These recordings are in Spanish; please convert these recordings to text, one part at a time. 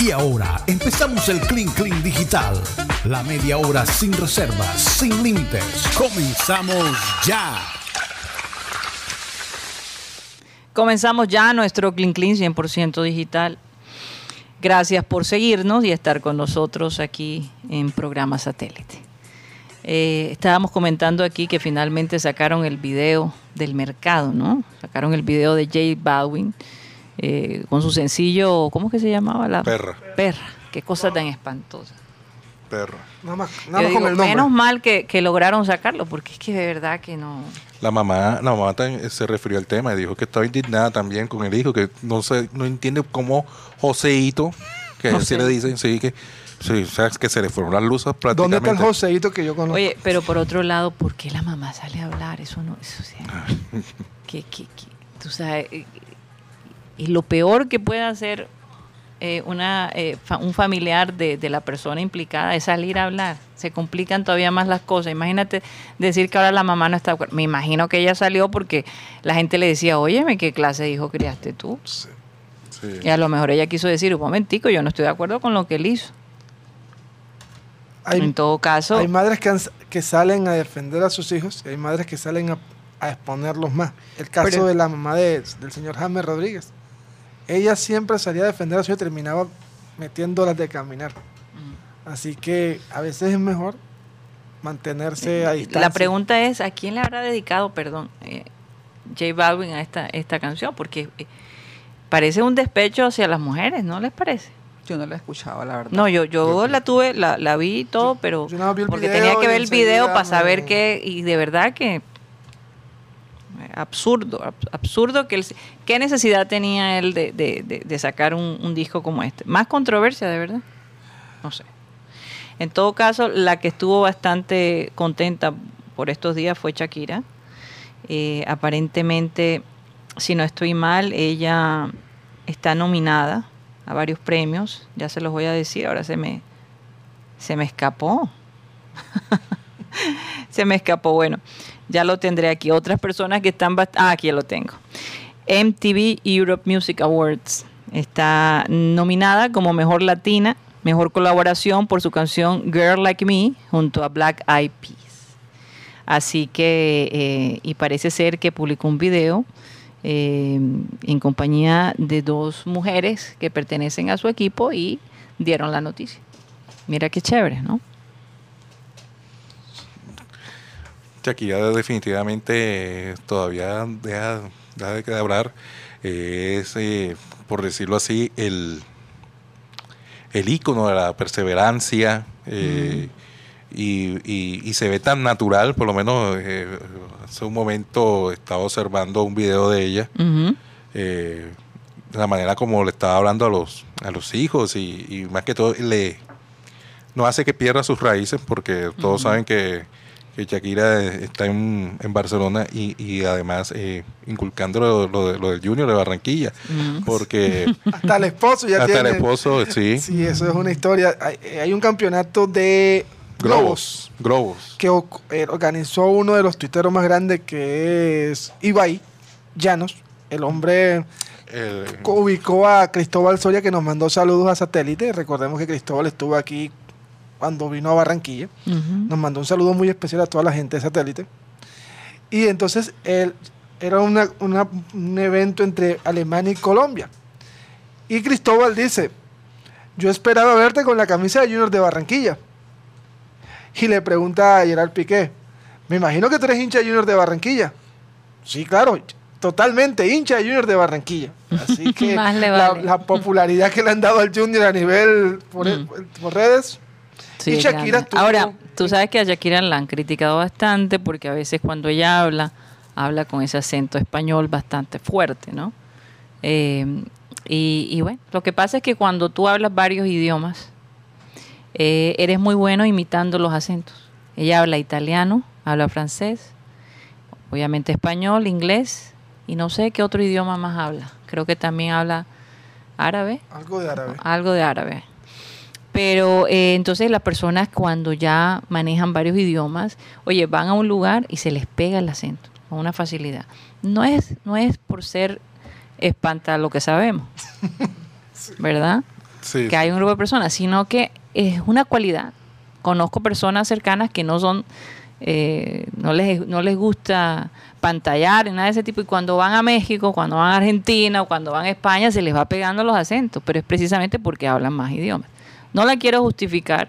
Y ahora empezamos el Clean Clean Digital. La media hora sin reservas, sin límites. Comenzamos ya. Comenzamos ya nuestro Clean Clean 100% digital. Gracias por seguirnos y estar con nosotros aquí en programa satélite. Eh, estábamos comentando aquí que finalmente sacaron el video del mercado, ¿no? Sacaron el video de J Baldwin eh, con su sencillo, ¿cómo que se llamaba? La Perra. Perra. Qué cosa tan espantosa. Perra. Nada más, Yo nada más digo, con el nombre. menos mal que, que lograron sacarlo, porque es que de verdad que no. La mamá, la mamá tan- se refirió al tema y dijo que estaba indignada también con el hijo, que no se, no entiende cómo Joseito, que así José. le dicen, sí, que, sí, o sea, que se le fueron las luces ¿Dónde prácticamente. está el Joseito que yo conozco? Oye, pero por otro lado, ¿por qué la mamá sale a hablar? Eso no, eso o sea, Ah. que, que- que- tú sabes, y lo peor que puede hacer eh, una, eh, fa- un familiar de, de la persona implicada es salir a hablar. Se complican todavía más las cosas. Imagínate decir que ahora la mamá no está de acuerdo. Me imagino que ella salió porque la gente le decía, óyeme, ¿qué clase de hijo criaste tú? Sí. Y a lo mejor ella quiso decir, un momentico, yo no estoy de acuerdo con lo que él hizo. hay, en todo caso, hay madres que, han- que salen a defender a sus hijos y hay madres que salen a, a exponerlos más. El caso Pero- de la mamá de- del señor James Rodríguez. Ella siempre salía a defender a su hijo y terminaba metiéndolas de caminar. Mm. Así que a veces es mejor mantenerse a distancia. La pregunta es, ¿a quién le habrá dedicado, perdón, eh, J Balvin a esta, esta canción? Porque eh, parece un despecho hacia las mujeres, ¿no les parece? Yo no la escuchaba, la verdad. No, yo, yo la tuve, la, la vi y todo, pero yo más vi el porque video tenía que ver el video para saber me- qué, y de verdad que absurdo, ab- absurdo que él, qué necesidad tenía él de, de- sacar un, un disco como este. Más controversia, de verdad. No sé. En todo caso, la que estuvo bastante contenta por estos días fue Shakira. Eh, aparentemente, si no estoy mal, ella está nominada a varios premios. Ya se los voy a decir, ahora se me, se me escapó. se me escapó. Bueno, ya lo tendré aquí. Otras personas que están... Ah, aquí lo tengo. MTV Europe Music Awards. Está nominada como Mejor Latina, Mejor Colaboración por su canción Girl Like Me junto a Black Eyed Peas. Así que, eh, y parece ser que publicó un video eh, en compañía de dos mujeres que pertenecen a su equipo y dieron la noticia. Mira qué chévere, ¿no? Shakira definitivamente eh, todavía deja, deja de hablar. Eh, es, eh, por decirlo así, el, el ícono de la perseverancia. eh, y, y- y se ve tan natural, por lo menos eh, hace un momento estaba observando un video de ella, eh, de la manera como le estaba hablando a los, a los hijos y, y más que todo le no hace que pierda sus raíces porque todos saben que, que Shakira está en, en Barcelona y, y además eh, inculcando lo, lo de- lo del Junior de Barranquilla Ujú. porque Hasta el esposo ya hasta tiene. el esposo, sí, Sí, eso es una historia. Hay, hay un campeonato de globos globos, que eh, organizó uno de los tuiteros más grandes que es Ibai Llanos. El hombre El- ubicó a Cristóbal Soria que nos mandó saludos a satélite. Recordemos que Cristóbal estuvo aquí cuando vino a Barranquilla. Nos mandó un saludo muy especial a toda la gente de satélite. Y entonces él, era una- una- un evento entre Alemania y Colombia. Y Cristóbal dice, yo esperaba verte con la camisa de Junior de Barranquilla. Y le pregunta a Gerard Piqué, me imagino que tú eres hincha de Junior de Barranquilla. Sí, claro, totalmente hincha de Junior de Barranquilla. Así que la, popularidad que le han dado al Junior a nivel por, Mm. por redes Sí, Y es Shakira grande. tuvo- Ahora, tú sabes que a Shakira la han criticado bastante porque a veces cuando ella habla, habla con ese acento español bastante fuerte, ¿no? Eh, y, y bueno, lo que pasa es que cuando tú hablas varios idiomas, eh, eres muy bueno imitando los acentos. Ella habla italiano, habla francés, obviamente español, inglés y no sé qué otro idioma más habla. Creo que también habla árabe algo de árabe. algo de árabe. Pero eh, entonces las personas cuando ya manejan varios idiomas, oye, van a un lugar y se les pega el acento con una facilidad. No es, no es por ser espanta lo que sabemos, ¿verdad? Sí, que hay un grupo de personas, sino que es una cualidad. Conozco personas cercanas que no son, eh, no, les, no les gusta pantallar, ni nada de ese tipo, y cuando van a México, cuando van a Argentina o cuando van a España, se les va pegando los acentos, pero es precisamente porque hablan más idiomas. No la quiero justificar,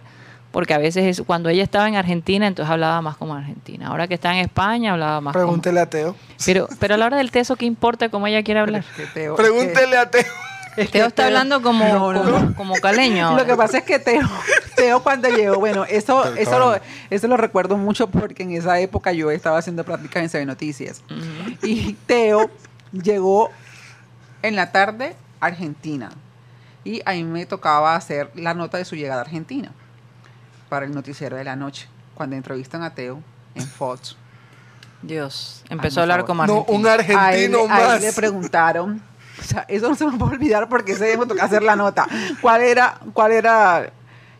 porque a veces es, cuando ella estaba en Argentina, entonces hablaba más como argentina. Ahora que está en España, hablaba más como... Pregúntele a Teo. Pero, pero a la hora del teso, ¿qué importa cómo ella quiere hablar? Que Teo- Pregúntele a Teo. es que Teo está Teo- hablando como, No, no, como, no. como caleño. Lo que pasa es que Teo, Teo cuando llegó, bueno, eso, eso, lo, eso lo recuerdo mucho porque en esa época yo estaba haciendo prácticas en CB Noticias. Y Teo llegó en la tarde a Argentina. Y a mí me tocaba hacer la nota de su llegada a Argentina para el noticiero de la noche, cuando entrevistan a Teo en Fox. Dios, empezó a hablar favor. como No, argentino. un a él, argentino a él más. le preguntaron, o sea, eso no se me va a olvidar porque se me toca hacer la nota. ¿Cuál era, cuál era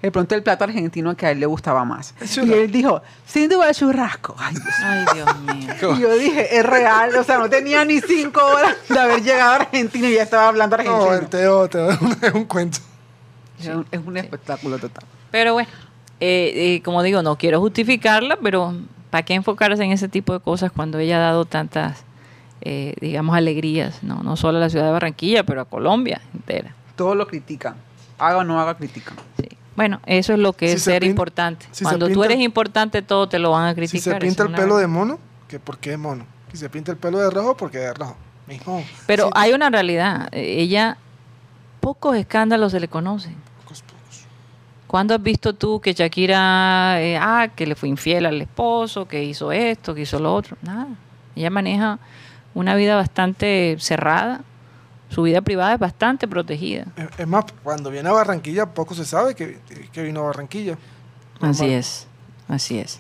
de pronto el plato argentino que a él le gustaba más? Y él dijo, sin duda el churrasco. Ay, Dios. Ay, Dios mío. Y yo dije, es real, o sea, no tenía ni cinco horas de haber llegado a Argentina y ya estaba hablando argentino. No, el Teo, Teo es un, es un cuento. es, un, es un espectáculo total. Pero bueno, eh, eh, como digo, no quiero justificarla, pero ¿para qué enfocarse en ese tipo de cosas cuando ella ha dado tantas, eh, digamos, alegrías? No, no solo a la ciudad de Barranquilla, pero a Colombia entera. Todos lo critican. Haga o no haga, critican. Sí. Bueno, eso es lo que Si es se ser importante. si se Cuando tú eres importante, todo te lo van a Si criticar. se eso pinta el pelo verdad. de mono, que ¿por qué mono? Si se pinta el pelo de rojo, porque de rojo. Pero Sí, hay una realidad. Ella, pocos escándalos se le conocen. pocos, pocos. ¿Cuándo has visto tú que Shakira, eh, ah, que le fue infiel al esposo, que hizo esto, que hizo lo otro? Nada. Ella maneja una vida bastante cerrada. Su vida privada es bastante protegida. Es- Es más, cuando viene a Barranquilla, poco se sabe que, que vino a Barranquilla. Así Normal. es. Así es.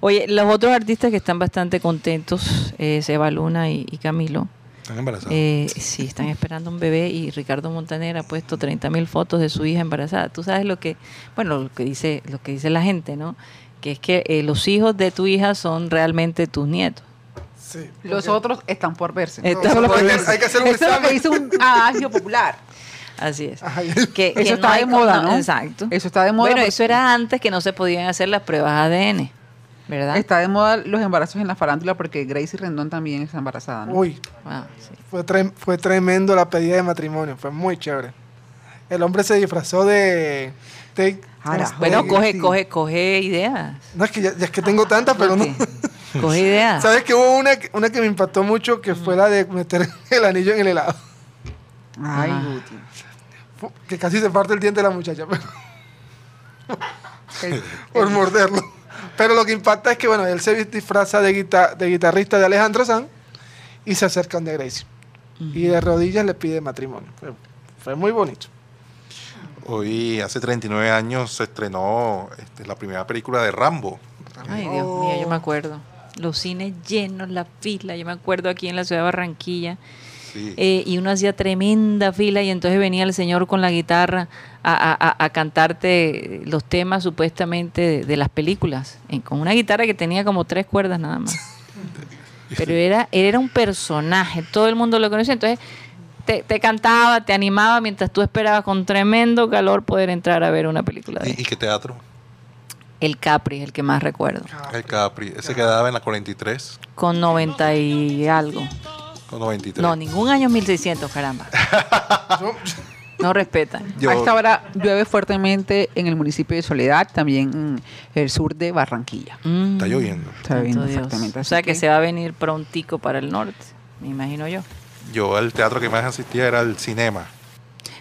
Oye, los otros artistas que están bastante contentos, eh, Seba Luna y, y Camilo, Están embarazados. eh, sí, están esperando un bebé y Ricardo Montaner ha puesto 30 mil fotos de su hija embarazada. Tú sabes lo que, bueno, lo que dice, lo que dice la gente, ¿no? Que es que eh, los hijos de tu hija son realmente tus nietos. Sí. Los otros están por verse. No, Esto es lo hay, que hay hacer un Eso es lo que dice un adagio popular. Así es. Que, que Eso no está de moda, con- ¿no? Exacto. Eso está de moda. Bueno, porque eso era antes que no se podían hacer las pruebas ADN, ¿verdad? Está de moda los embarazos en la farándula porque Gracie Rendón también está embarazada, ¿no? Uy, Wow, sí. fue, tre- fue tremendo la pedida de matrimonio. Fue muy chévere. El hombre se disfrazó de... de- Ahora, ¿cómo- Bueno, coge, coge, coge ideas. No, es que ya, ya es que tengo tantas, pero no. Coge ideas. ¿Sabes que hubo una, que- una que me impactó mucho que fue la de meter el anillo en el helado? Ay. Guti. Que casi se parte el diente de la muchacha pero- El- por el- morderlo. Pero lo que impacta es que, bueno, él se disfraza de, guita- de guitarrista de Alejandro Sanz y se acerca donde Gracie. Y de rodillas le pide matrimonio. Fue, fue muy bonito. Hoy, hace 39 años, se estrenó este, la primera película de Rambo. Ay, Dios mío, yo me acuerdo. Los cines llenos, la fila. Yo me acuerdo aquí en la ciudad de Barranquilla. Sí. eh, y uno hacía tremenda fila y entonces venía el señor con la guitarra a, a- a- cantarte los temas supuestamente de, de las películas, en- con una guitarra que tenía como tres cuerdas nada más. Pero era, él era un personaje, todo el mundo lo conocía. Entonces te, te cantaba, te animaba mientras tú esperabas con tremendo calor poder entrar a ver una película de ¿Y, y qué teatro? El Capri, el que más recuerdo, El Capri. Ese quedaba en la 43 con 90 y algo. con 93. No, ningún año 1600, caramba. No respetan. Yo- A esta hora llueve fuertemente en el municipio de Soledad, también en el sur de Barranquilla. Mm. Está lloviendo. Está lloviendo fuertemente, O sea que que- se va a venir prontico para el norte, me imagino yo. Yo al teatro que más asistía era el cinema.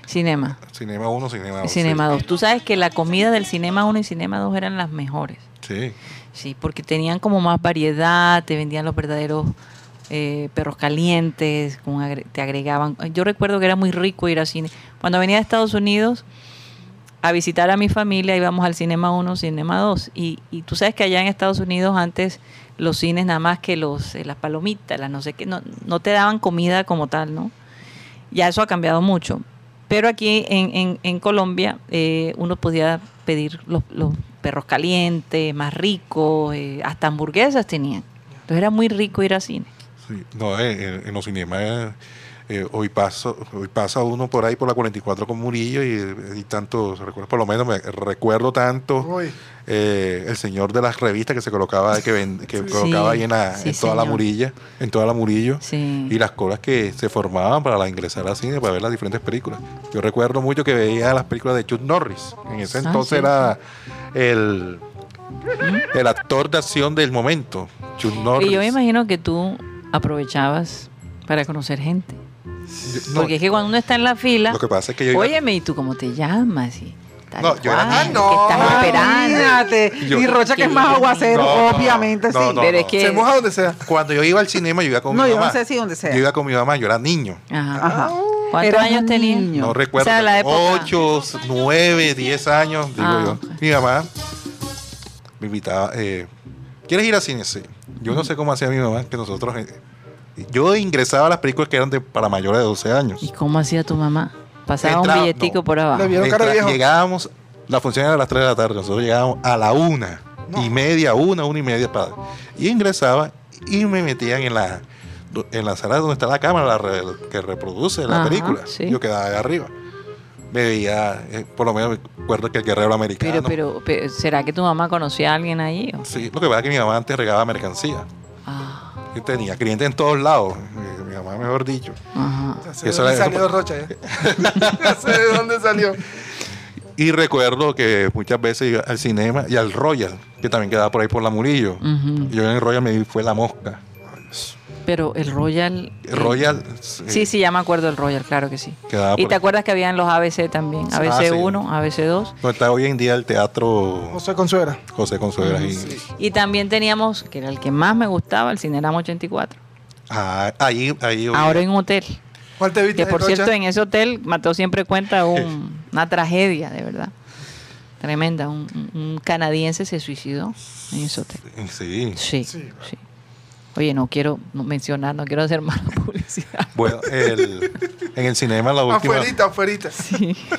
Cinema. Cinema 1, Cinema 2. Cinema 2. Tú sabes que la comida del Cinema 1 y Cinema 2 eran las mejores. Sí. Sí, porque tenían como más variedad, te vendían los verdaderos eh, perros calientes, con agre- te agregaban. Yo recuerdo que era muy rico ir al cine. Cuando venía a Estados Unidos a visitar a mi familia, íbamos al Cinema 1, Cinema 2. Y, y tú sabes que allá en Estados Unidos antes los cines nada más que los eh, las palomitas, las no sé qué, no, no te daban comida como tal, ¿no? Ya eso ha cambiado mucho. Pero aquí en, en, Colombia eh, uno podía pedir los, los perros calientes, más ricos, eh, hasta hamburguesas tenían. Entonces era muy rico ir al cine. sí. No, eh, en, en los cinemas eh, hoy paso hoy pasa uno por ahí por la 44 con Murillo y, y tanto recuerdo por lo menos me recuerdo tanto eh, el señor de las revistas que se colocaba que, ven- que colocaba ahí en, la- sí, en toda la murilla en toda la murillo Sí. y las colas que se formaban para la ingresar al cine para ver las diferentes películas. Yo recuerdo mucho que veía las películas de Chuck Norris. En ese Ah, entonces sí, era el el actor de acción del momento Chuck Norris Y yo me imagino que tú aprovechabas para conocer gente. Yo- no, Porque es que cuando uno está en la fila, lo que pasa es que yo iba- óyeme, ¿y tú cómo te llamas? Y tal No, y yo era niño. que estás esperando. Imagínate. Yo- y Rocha que es más yo- aguacero, No, no, obviamente no, sí. no, Pero es no. que... Se moja donde sea. cuando yo iba al cinema yo iba con No, mi yo mamá no sé si donde sea. yo iba con mi mamá yo era niño Ajá. Ajá. ¿Cuántos años tenías? niño. No recuerdo. O sea, la época- 8, 9, 10 años, digo Ah, yo. Mi mamá me invitaba. Eh, ¿Quieres ir al cine? Sí. Yo no sé cómo hacía mi mamá, que nosotros. Yo ingresaba a las películas que eran de, para mayores de 12 años. ¿Y cómo hacía tu mamá? Pasaba un billetico no. por abajo. Entra- llegábamos, la función era a las 3 de la tarde, nosotros llegábamos a la una No. y media, una, una y media. Para, y ingresaba y me metían en la, en la sala donde está la cámara la re- que reproduce la Ajá, película. sí. Yo quedaba ahí arriba. Me veía, eh, por lo menos me acuerdo que el guerrero americano. Pero, pero, pero, ¿será que tu mamá conocía a alguien allí? o? Sí, lo que pasa es que mi mamá antes regaba mercancía. Tenía clientes en todos lados. Mi, mi mamá, mejor dicho. ajá. De dónde era- salió Rocha, ¿eh? Ya sé de dónde salió. Y recuerdo que muchas veces iba al cinema y al Royal, que también quedaba por ahí por la Murillo. Ujú. Yo en el Royal me vi fue La Mosca. Pero el Royal... El Royal. Sí, sí, ya me acuerdo del Royal, claro que sí. Quedaba Y te acuerdas que habían los ABC también, Ah, ABC sí. 1, ABC 2. Donde está hoy en día el teatro José Consuegra. José Consuegra. y- Y también teníamos, que era el que más me gustaba, el Cinerama 84. Ah, ahí, ahí. Ahora en un hotel. ¿Cuál te viste? Que por cierto, en ese hotel, Mateo siempre cuenta un- una tragedia, de verdad. Tremenda. Un, un- un canadiense se suicidó en ese hotel. Sí. Sí, Sí, sí. Oye, no quiero mencionar, no quiero hacer mala publicidad. Bueno, el- en el cinema la última. Afuerita, afuerita.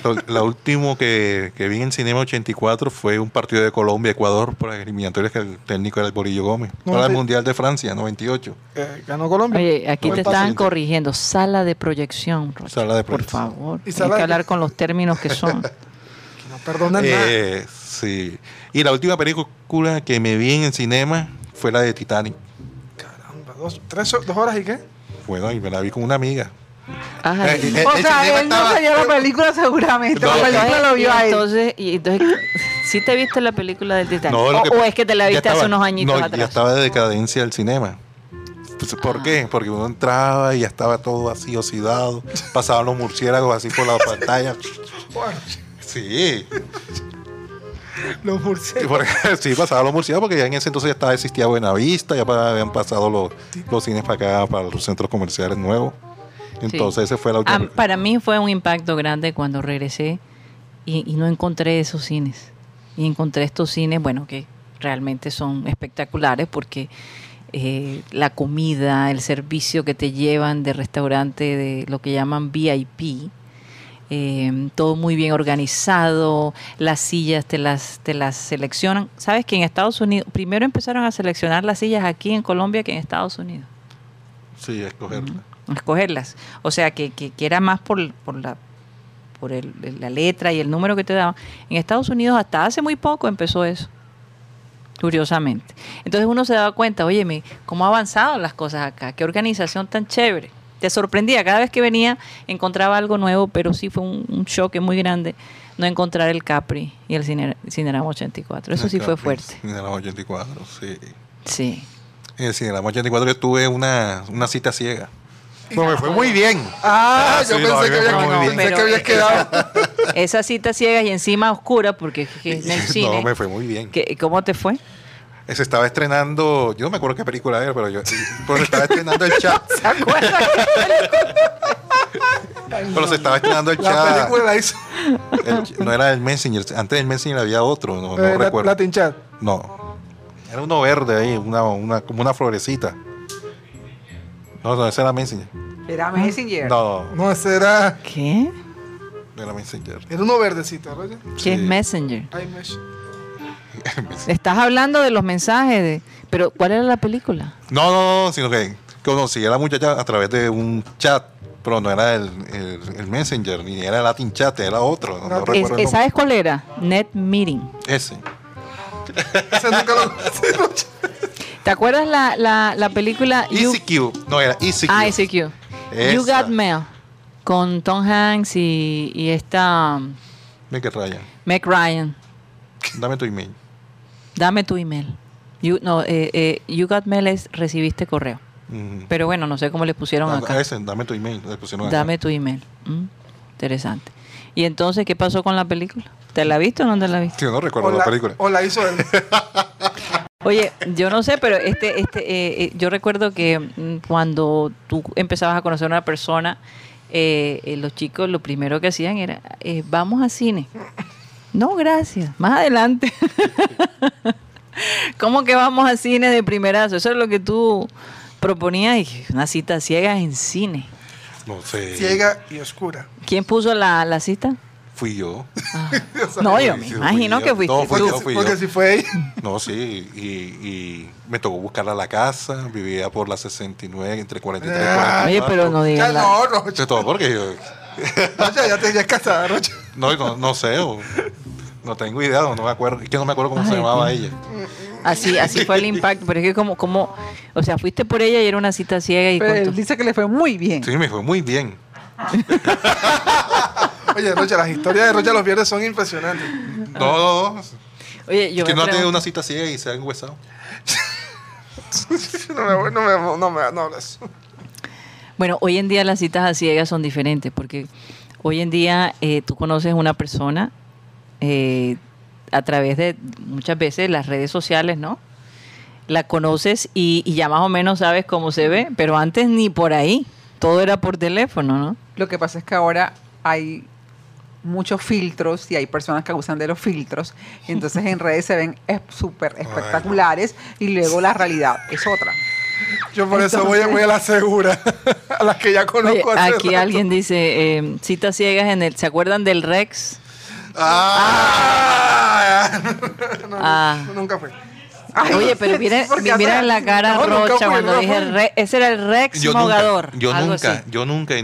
Lo, la último que, que vi en Cinema 84 fue un partido de Colombia-Ecuador por las eliminatorias que el técnico era el Borillo Gómez. No, para el sí. Mundial de Francia, 98. Eh, ganó Colombia. Oye, aquí te están corrigiendo. Sala de proyección, Rocha. Sala de Por proyección. favor. ¿Y Tienes sala que de- hablar con los términos que son. Que no perdonan nada. Eh, sí. Y la última película que me vi en el cinema fue la de Titanic. Dos, tres, dos horas y qué? Bueno, y me la vi con una amiga. Eh, eh, O el sea, él no se la película seguramente. No, la película lo y vio a él. entonces, y entonces, ¿sí te viste la película del Titanic? No, lo o, que o pa- es que te la ya viste hace estaba- unos añitos no, Ya atrás? estaba de decadencia el cinema. Pues, ¿Por Ah. qué? Porque uno entraba y ya estaba todo así oxidado. Pasaban los murciélagos así por la pantalla. Sí, Los murciélagos. sí, pasaban los murciélagos porque ya en ese entonces ya estaba, existía Buenavista, ya habían pasado los, los cines para acá, para los centros comerciales nuevos. Entonces ese fue la última. Ah, para mí fue un impacto grande cuando regresé y, y no encontré esos cines. Y encontré estos cines, bueno, que realmente son espectaculares porque eh, la comida, el servicio que te llevan de restaurante, de lo que llaman VIP, eh, todo muy bien organizado, las sillas te las, te las seleccionan. ¿Sabes que en Estados Unidos, primero empezaron a seleccionar las sillas aquí en Colombia que en Estados Unidos? Sí, escogerla. escogerlas. O sea, que, que, que era más por, por la por el- la letra y el número que te daban. En Estados Unidos hasta hace muy poco empezó eso, curiosamente. Entonces uno se daba cuenta, óyeme, cómo ha avanzado las cosas acá, qué organización tan chévere. Te sorprendía, cada vez que venía encontraba algo nuevo, pero sí fue un, un choque muy grande no encontrar el Capri y el Cine- Cinerama 84. Eso sí fue fuerte. Cinerama 84, sí. Sí. En el Cinerama 84 yo tuve una, una cita ciega. Pues me fue muy bien. Ah, Ah, yo sí, no, pensé, que, había, muy pensé que habías quedado. Esa cita ciega y encima oscura, porque que en el cine. No, me fue muy bien. ¿Qué- ¿Cómo te fue? Se estaba estrenando, yo no me acuerdo qué película era, pero yo pero se estaba estrenando el chat. ¿Se acuerdan? Pero se estaba estrenando el La chat. película la hizo El- no era el Messenger, antes del Messenger había otro, no, no eh, la- recuerdo. Latin Chat. No. Era uno verde ahí, una, una, como una florecita. No, no, ese era Messenger. Era Messenger. No, No, ese era, ¿Qué? no era Messenger. era uno verdecito, ¿verdad? ¿Qué es Sí. Messenger? Estás hablando de los mensajes, de, pero ¿cuál era la película? No, no, no, sino que conocí a la muchacha a través de un chat. pero no era el, el, el Messenger, ni era el Latin Chat, era otro. No, No, Es- recuerdo el es- nombre. ¿Sabes cuál era? Net Meeting. Ese. Ese nunca lo- sí, Rocha. ¿Te acuerdas la, la, la película You- ECQ. No, era ECQ. Ah, ICQ. You. Got Mail. Con Tom Hanks y, y esta Meg Ryan. Meg Ryan. Dame tu email. Dame tu email. You, no, eh, eh, you Got Mail es recibiste correo. Pero bueno, no sé cómo le pusieron acá. ese, dame tu email. le pusieron acá. Dame tu email. Mm, interesante. ¿Y entonces qué pasó con la película? ¿Te la viste o no te la viste? Sí, no recuerdo la la, película. o la hizo él. Oye, yo no sé, pero este, este, eh, eh, yo recuerdo que mm, cuando tú empezabas a conocer a una persona, eh, eh, los chicos lo primero que hacían era, eh, vamos a cine. No, gracias. Más adelante. ¿Cómo que vamos a cine de primerazo? Eso es lo que tú proponías, y una cita ciega en cine. No sé. Ciega y oscura. ¿Quién puso la, la cita? Fui yo. No, yo me imagino fui que fuiste No, fui tú. yo, Porque, fui porque yo. si fue ella. No, sí, y, y me tocó buscarla a la casa, vivía por la 69, entre 43 y Ah, 44. Oye, pero no Ya digas la- no, Rocha. Todo, porque yo, Rocha, ya te ya es casada, Rocha. No, no, no sé, o- no tengo idea, no me acuerdo, es que no me acuerdo cómo se llamaba ella. Así, así fue el impacto. Pero es que como, como, o sea, fuiste por ella y era una cita ciega y Pero él dice que le fue muy bien. Sí, me fue muy bien. Oye, Rocha, las historias de Rocha los viernes son impresionantes. No, no, no. Oye, yo que me no ha tenido una cita ciega y se ha enguesado. No me, no me, no me, no hables. Bueno, hoy en día las citas a ciegas son diferentes porque hoy en día eh, tú conoces una persona eh, a través de muchas veces las redes sociales, ¿no? La conoces y, y ya más o menos sabes cómo se ve, pero antes ni por ahí. Todo era por teléfono, ¿no? Lo que pasa es que ahora hay muchos filtros y hay personas que abusan de los filtros. Entonces en redes se ven es- súper espectaculares y luego la realidad es otra. Yo por eso voy, a- voy a la segura. a las que ya Oye, conozco. hace aquí rato. alguien dice eh, citas ciegas en el. ¿Se acuerdan del Rex? Ah, no, no, Ah. nunca fue. Oye, pero miren, miren la cara No, rocha fui, cuando no dije. Re- ese era el Rex Yo mogador. nunca, yo algo nunca, así. yo nunca,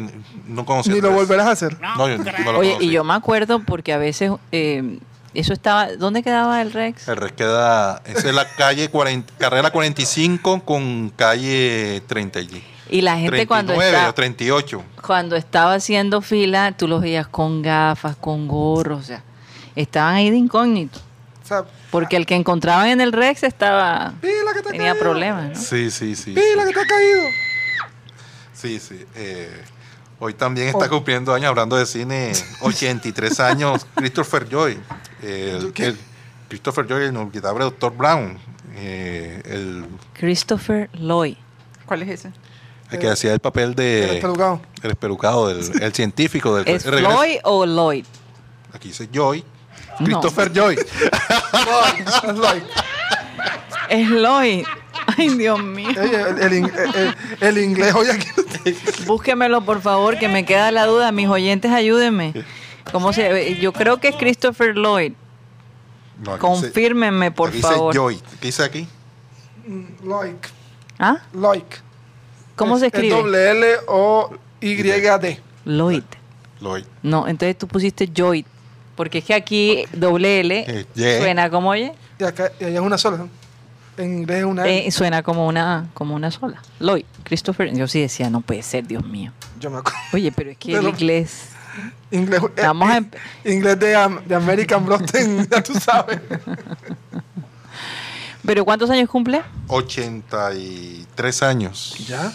no conocí Ni lo volverás a hacer. No, yo no lo Oye, conocí. y yo me acuerdo porque a veces eh, eso estaba. ¿Dónde quedaba el Rex? El Rex queda, esa es la calle 40, carrera 45 con calle 30 allí. Y la gente cuando 39 está- o 38. Cuando estaba haciendo fila, tú los veías con gafas, con gorros, o sea, estaban ahí de incógnito. O sea, Porque el que encontraban en el Rex estaba pila que te ha tenía caído. problemas, ¿no? Sí, sí, sí. Pila sí. que te ha caído. Sí, sí. eh, hoy también está Oh. cumpliendo años, hablando de cine, 83 años, Christopher Joy. El, ¿Qué? el- Christopher Joy, el inolvidable Dr. Brown. eh, el, Christopher Lloyd. ¿Cuál es ese? El que hacía el papel de... El espelucado. El espelucado, del, el científico del... ¿Es el Floyd o Lloyd? Aquí dice Joy. No. Christopher Joy. Es like- Es Lloyd. Ay, Dios mío. El, el in- el- el inglés hoy aquí. Búsquemelo, por favor, que me queda la duda. Mis oyentes, ayúdenme. ¿Cómo se Yo creo que es Christopher Lloyd. No, Confírmenme, por aquí favor. Dice Joy. ¿Qué dice aquí? Like. ¿Ah? Like. ¿Cómo Es- se es escribe? doble L o Y D. Lloyd. Lloyd. No, entonces tú pusiste Lloyd. Porque es que aquí doble L Eh, yeah. suena como oye. Y acá y allá es una sola. ¿no? En inglés es una L. Eh, suena como una, como una sola. Lloyd. Christopher. Yo sí decía, no puede ser, Dios mío. Yo me acuerdo. Oye, pero es que el inglés. Inglés, eh, Vamos a eh, empe- inglés de, de American Blossom, ya tú sabes. ¿Pero cuántos años cumple? 83 años. ¿Ya?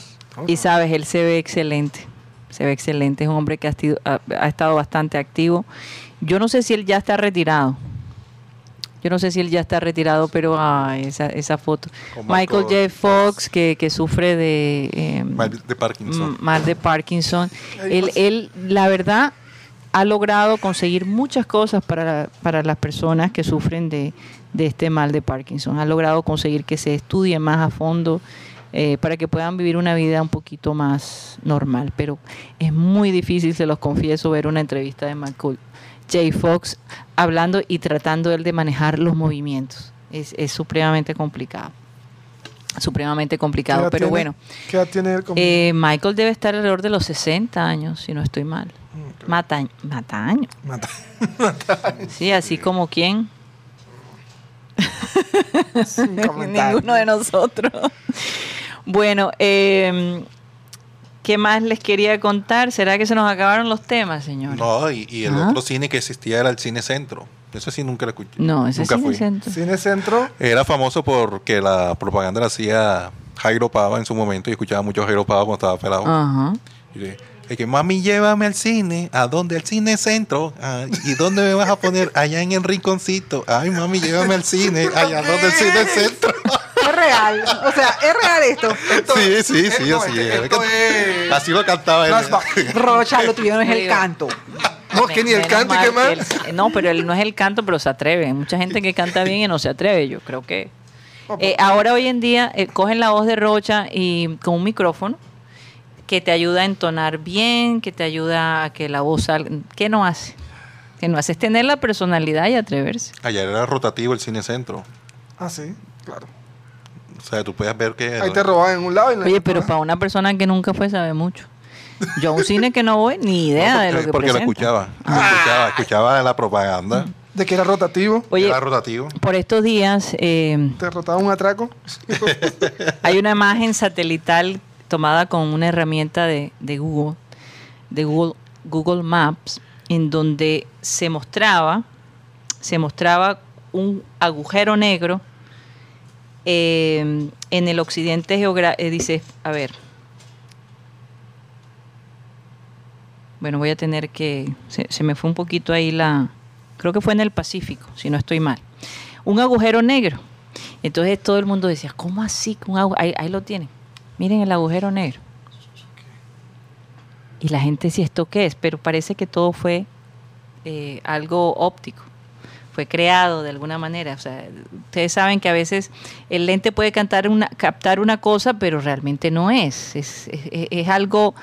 Y sabes, él se ve excelente. Se ve excelente. Es un hombre que ha, estido- ha- ha estado bastante activo. Yo no sé si él ya está retirado. Yo no sé si él ya está retirado, pero ay, esa, esa foto. Michael Michael J. Fox, que, que sufre de eh, Mal de Parkinson. m- mal de Parkinson. Él, pues. él, la verdad, ha logrado conseguir muchas cosas para, para las personas que sufren de, de este mal de Parkinson. Ha logrado conseguir que se estudie más a fondo eh, para que puedan vivir una vida un poquito más normal. Pero es muy difícil, se los confieso, ver una entrevista de Michael J. Fox hablando y tratando él de manejar los movimientos. Es, es supremamente complicado. supremamente ¿Qué complicado. Pero tiene? bueno, ¿Qué edad tiene él? como- eh, Michael debe estar alrededor de los 60 años, si no estoy mal. Ok. Mata, mataño. Mata. Sí, así como quién. Ninguno de nosotros. bueno, eh, ¿qué más les quería contar? ¿Será que se nos acabaron los temas, señores? No, y, y el Ah. otro cine que existía era el Cine Centro. Eso sí nunca lo escuché. No, ese nunca fui. es centro. Cine Centro. Era famoso porque la propaganda la hacía Jairo Pava en su momento y escuchaba mucho a Jairo Pava cuando estaba pelado. Ajá. Y de, es que mami, llévame al cine. ¿A dónde? Al cine centro. Ah, ¿Y dónde me vas a poner? Allá en el rinconcito. Ay, mami, llévame al cine. Allá donde el cine centro. Es real. O sea, es real esto. sí, sí, sí, esto- esto es- Así lo cantaba él. Rocha, lo tuyo no es el canto. No, que ni el canto y qué más. que él- no, pero él no es el canto, pero se atreve. Hay mucha gente que canta bien y no se atreve. Yo creo que. Eh, ahora, hoy en día, eh, cogen la voz de Rocha y con un micrófono que te ayuda a entonar bien, que te ayuda a que la voz salga. ¿Qué no hace? Que no hace es tener la personalidad y atreverse. Allá era rotativo el cine centro. Ah, sí, claro. O sea, tú puedes ver que. Ahí te roban en un lado y en el Oye, otro. pero para una persona que nunca fue, sabe mucho. Yo a un cine que no voy, ni idea No, de lo que Porque lo presenta. escuchaba. Lo escuchaba, escuchaba la propaganda. De que era rotativo. Oye, era rotativo. por estos días eh, Te rotaba un atraco. hay una imagen satelital tomada con una herramienta de, de Google, de Google, Google Maps, en donde se mostraba, se mostraba un agujero negro eh, en el occidente geográfico. dice, a ver. Bueno, voy a tener que. Se, me fue un poquito ahí la. Creo que fue en el Pacífico, si no estoy mal. Un agujero negro. Entonces todo el mundo decía, ¿cómo así? un agu-?" Ahí, ahí lo tienen. Miren el agujero negro. Y la gente decía, ¿esto qué es? Pero parece que todo fue eh, algo óptico. Fue creado de alguna manera. O sea, ustedes saben que a veces el lente puede cantar una, captar una cosa, pero realmente no es. Es, es- es algo,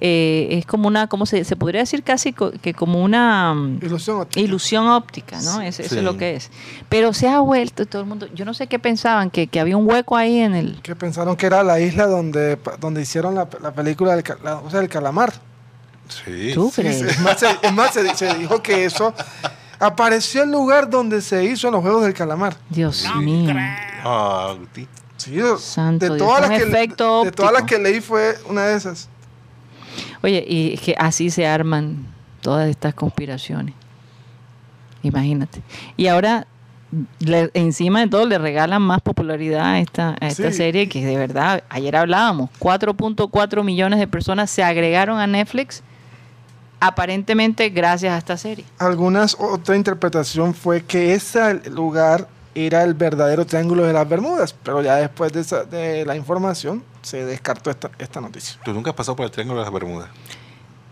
eh, es como una, ¿cómo se, se podría decir casi co- que como una mm, Ilusión óptica. ilusión óptica, ¿no? Es- eso Sí. es lo que es. Pero se ha vuelto todo el mundo. Yo no sé qué pensaban, que, que había un hueco ahí en el. Que pensaron que era la isla donde, donde hicieron la, la película del, la- o sea, del calamar. Sí. ¿Tú Sí, crees? sí. Es más, se, es más, se, se dijo que eso apareció el lugar donde se hizo los Juegos del Calamar. Dios mío. Ah, Guti. Sí, de- Santo de todas las que de todas las que leí fue una de esas. Oye, y es que así se arman todas estas conspiraciones. Imagínate. Y ahora, le- encima de todo, le regalan más popularidad a esta, a esta Sí. serie que de verdad, ayer hablábamos, 4.4 millones de personas se agregaron a Netflix aparentemente gracias a esta serie. Algunas otra interpretación fue que ese lugar era el verdadero Triángulo de las Bermudas, pero ya después de, esa- de la información se descartó esta, esta noticia. Tú nunca has pasado por el Triángulo de las Bermudas.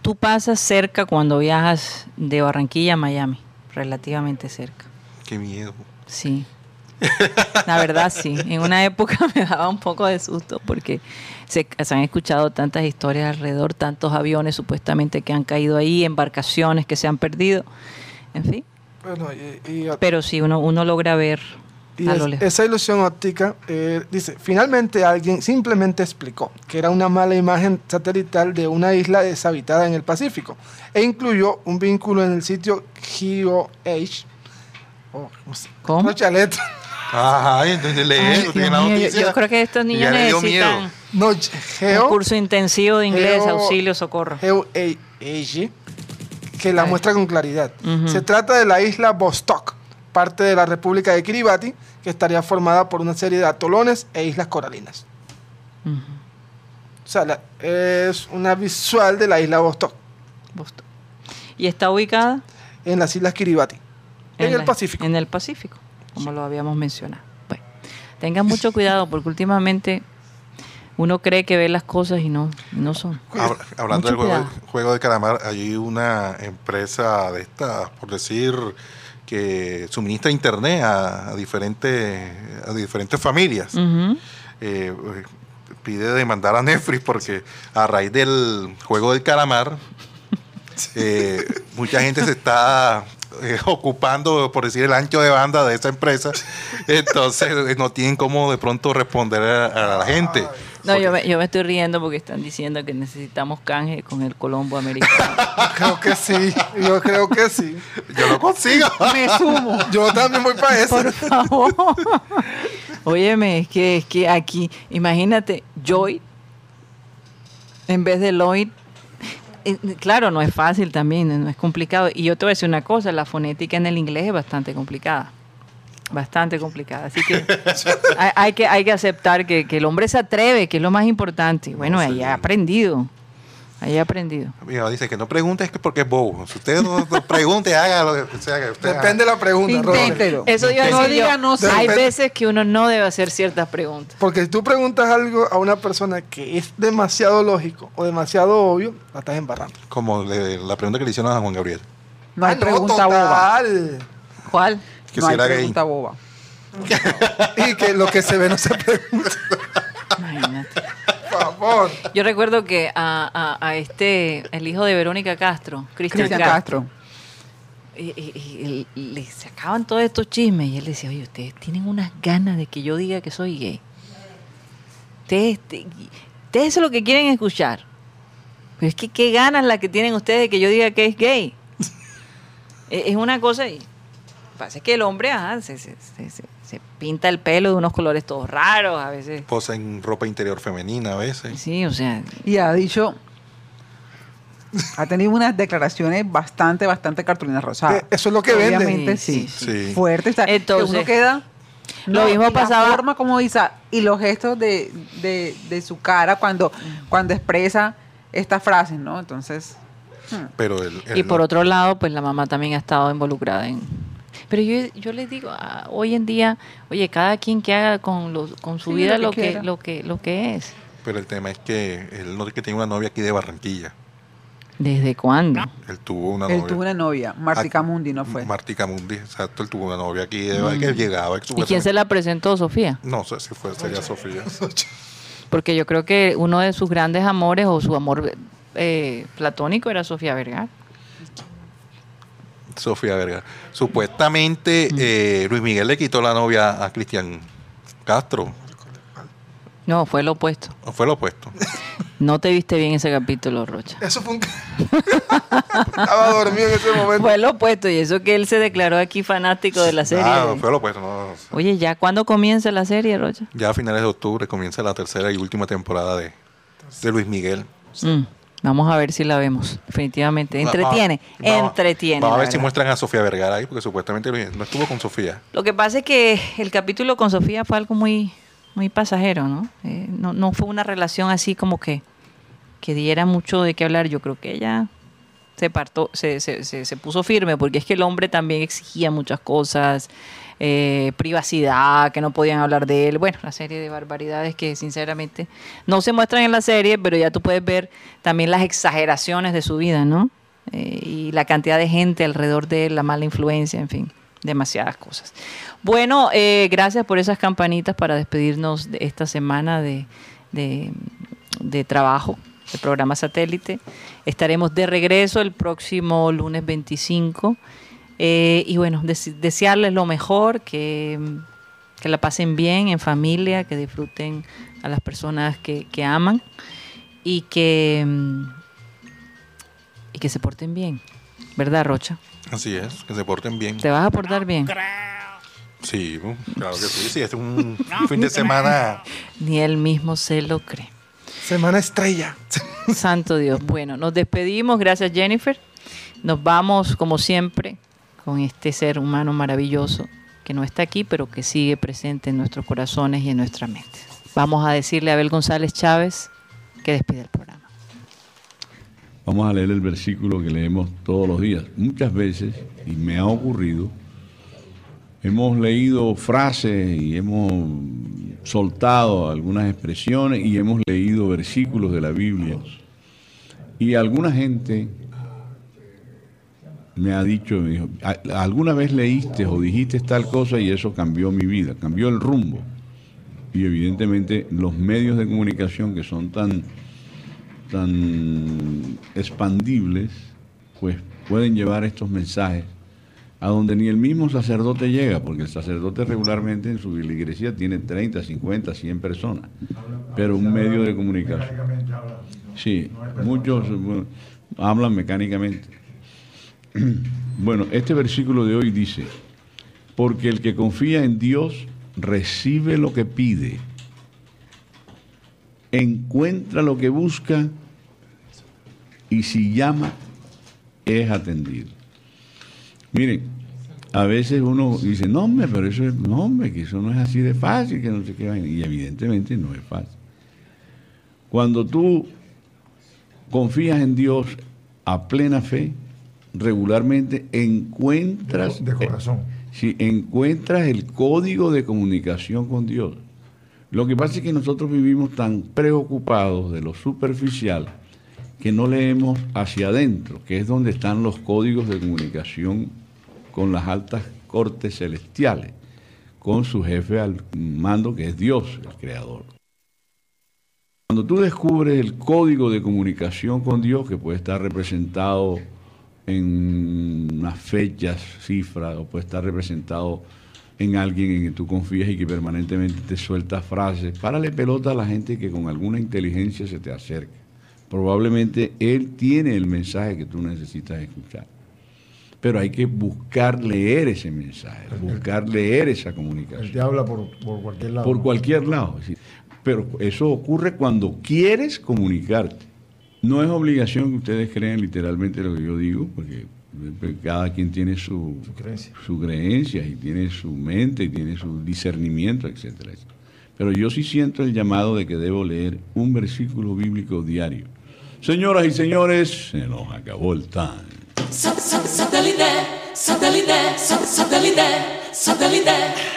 Tú pasas cerca cuando viajas de Barranquilla a Miami, relativamente cerca. Qué miedo. Sí. La verdad sí. En una época me daba un poco de susto porque se, se han escuchado tantas historias alrededor, tantos aviones supuestamente que han caído ahí, embarcaciones que se han perdido. En fin. Bueno, y, y- Pero sí, uno, uno logra ver y a es- lo lejos. esa ilusión óptica, eh, dice, finalmente alguien simplemente explicó que era una mala imagen satelital de una isla deshabitada en el Pacífico e incluyó un vínculo en el sitio GeoH. Oh, ¿cómo letra. Ajá, entonces Ay, leí, Dios tiene la yo- noticia. yo, creo que estos niños necesitan miedo. No, un Geo, curso intensivo de inglés, Geo- auxilio, socorro. GeoH, que la muestra con claridad. Se trata de la isla Vostok, parte de la República de Kiribati, que estaría formada por una serie de atolones e islas coralinas. Ujú. O sea, la- es una visual de la isla Vostok. ¿Y está ubicada? en las islas Kiribati, en, el la- Pacífico. En el Pacífico, como lo habíamos mencionado. Bueno, tengan mucho cuidado porque últimamente uno cree que ve las cosas y no, no son. Hab- Hablando Mucho del juego, de calamar, hay una empresa de estas, por decir, que suministra internet a, a diferentes a diferentes familias. Eh, pide demandar a Netflix porque a raíz del juego del calamar, eh, mucha gente se está eh, ocupando, por decir, el ancho de banda de esa empresa. Entonces no tienen cómo de pronto responder a, a la gente. No, yo me, yo me estoy riendo porque están diciendo que necesitamos canje con el Colombo americano. Creo que sí, yo creo que sí. Yo lo consigo. Me sumo. Yo también voy para eso. Por favor. Óyeme, es que, es que aquí, imagínate, Joy en vez de Lloyd. Eh, Claro, no es fácil también, no es complicado. Y yo te voy a decir una cosa, la fonética en el inglés es bastante complicada. Bastante complicada. Así que hay, hay que hay que aceptar que, que el hombre se atreve, que es lo más importante. Bueno, ahí ha aprendido. Ahí ha aprendido. Mira, dice que no pregunte es que porque es bobo. Si usted no, no pregunte, haga lo que sea que usted haga. Depende de la pregunta. Inténtelo. Eso yo no diga no sé. Hay veces que uno no debe hacer ciertas preguntas. Porque si tú preguntas algo a una persona que es demasiado lógico o demasiado obvio, la estás embarrando. Como le- la pregunta que le hicieron a Juan Gabriel. No hay Ah, pregunta boba. ¿Cuál? Que no si hay era gay. pregunta boba. Y que lo que se ve no se pregunta. Imagínate. Por favor. Yo recuerdo que a, a- a este, el hijo de Verónica Castro, Cristian Cristian Castro, Castro. y, y- y le sacaban todos estos chismes y él decía, oye, ustedes tienen unas ganas de que yo diga que soy gay. Ustedes, te- ustedes eso es lo que quieren escuchar. Pero es que qué ganas la que tienen ustedes de que yo diga que es gay. es, es una cosa y pasa que el hombre ajá, se, se- se- se- se pinta el pelo de unos colores todos raros a veces. Posa en ropa interior femenina a veces. Sí, o sea, Y ha dicho, ha tenido unas declaraciones bastante, bastante cartulinas rosadas. Eh, eso es lo que venden. Obviamente Sí, sí. sí. Fuerte. está- que Entonces, uno queda... lo No, mismo y la pasaba- forma como dice y los gestos de, de, de su cara cuando, cuando expresa estas frases, ¿no? Entonces, hmm. Pero el, el Y por no- otro lado, pues la mamá también ha estado involucrada en... Pero yo, yo les digo, ah, hoy en día, oye, cada quien que haga con, los- con su Sí, vida lo lo que lo, que, lo que es. Pero el tema es que él no que tiene una novia aquí de Barranquilla. ¿Desde cuándo? Él tuvo una él novia. tuvo una novia, Martica Ah, Mundi, ¿no fue? Martica Mundi, exacto. Él tuvo una novia aquí de que llegaba. ¿Y quién se la presentó, Sofía? No sé si fue, sería Sofía. Porque yo creo que uno de sus grandes amores o su amor eh, platónico era Sofía Vergara. Sofía Vergara. Supuestamente eh, Luis Miguel le quitó la novia a Cristian Castro. No, fue lo opuesto. ¿O fue lo opuesto? No te viste bien ese capítulo, Rocha. Eso fue un... Estaba dormido en ese momento. Fue lo opuesto y eso que él se declaró aquí fanático de la serie. Ah, fue lo opuesto. no, no. Oye, ¿ya cuándo comienza la serie, Rocha? Ya a finales de octubre comienza la tercera y última temporada de, de Luis Miguel. Mm, vamos a ver si la vemos. Definitivamente. Entretiene. Entretiene. Vamos a ver si muestran a Sofía Vergara ahí, porque supuestamente no estuvo con Sofía. Lo que pasa es que el capítulo con Sofía fue algo muy, muy pasajero, ¿no? Eh, no, no fue una relación así como que, que diera mucho de qué hablar. Yo creo que ella se partó, se, se, se, se puso firme, porque es que el hombre también exigía muchas cosas, eh, privacidad, que no podían hablar de él, bueno, una serie de barbaridades que sinceramente no se muestran en la serie, pero ya tú puedes ver también las exageraciones de su vida, ¿no? Eh, y la cantidad de gente alrededor de él, la mala influencia, en fin, demasiadas cosas. Bueno, eh, gracias por esas campanitas para despedirnos de esta semana de, de, de trabajo del programa satélite. Estaremos de regreso el próximo lunes 25. Eh, y bueno, dese- desearles lo mejor, que, que la pasen bien en familia, que disfruten a las personas que, que aman y que, mm, y que se porten bien. ¿Verdad, Rocha? Así es, que se porten bien. ¿Te vas a portar bien? Sí, claro que sí. Sí, es un fin de semana. Ni él mismo se lo cree. Semana estrella. Santo Dios. Bueno, nos despedimos. Gracias, Jennifer. Nos vamos, como siempre, con este ser humano maravilloso que no está aquí, pero que sigue presente en nuestros corazones y en nuestra mente. Vamos a decirle a Abel González Chávez que despide el programa. Vamos a leer el versículo que leemos todos los días. Muchas veces, y me ha ocurrido, hemos leído frases y hemos soltado algunas expresiones y hemos leído versículos de la Biblia. Y alguna gente me ha dicho, me dijo, "¿A- ¿alguna vez leíste o dijiste tal cosa y eso cambió mi vida, cambió el rumbo? Y evidentemente los medios de comunicación que son tan tan expandibles, pues pueden llevar estos mensajes a donde ni el mismo sacerdote llega, porque el sacerdote regularmente en su iglesia tiene 30, 50, 100 personas, pero un medio de comunicación. Sí, muchos hablan mecánicamente. Bueno, este versículo de hoy dice, porque el que confía en Dios recibe lo que pide, encuentra lo que busca y si llama es atendido. Miren, a veces uno dice, no hombre, pero eso es, no hombre, que eso no es así de fácil, que no sé qué, y evidentemente no es fácil. Cuando tú confías en Dios a plena fe, regularmente encuentras... De corazón. si encuentras el código de comunicación con Dios. Lo que pasa es que nosotros vivimos tan preocupados de lo superficial que no leemos hacia adentro, que es donde están los códigos de comunicación con las altas cortes celestiales, con su jefe al mando que es Dios, el creador. Cuando tú descubres el código de comunicación con Dios, que puede estar representado en unas fechas, cifras, o puede estar representado en alguien en que tú confías y que permanentemente te suelta frases, párale pelota a la gente que con alguna inteligencia se te acerca. Probablemente él tiene el mensaje que tú necesitas escuchar. Pero hay que buscar leer ese mensaje, buscar leer esa Él comunicación. te habla por, por cualquier lado. Por ¿no? cualquier lado. sí. Pero eso ocurre cuando quieres comunicarte. No es obligación que ustedes crean literalmente lo que yo digo, porque cada quien tiene su, Su creencia. su creencia y tiene su mente y tiene su discernimiento, etcétera, etcétera. Pero yo sí siento el llamado de que debo leer un versículo bíblico diario. Señoras y señores, se nos acabó el time. suddenly there, suddenly there, suddenly there, suddenly there.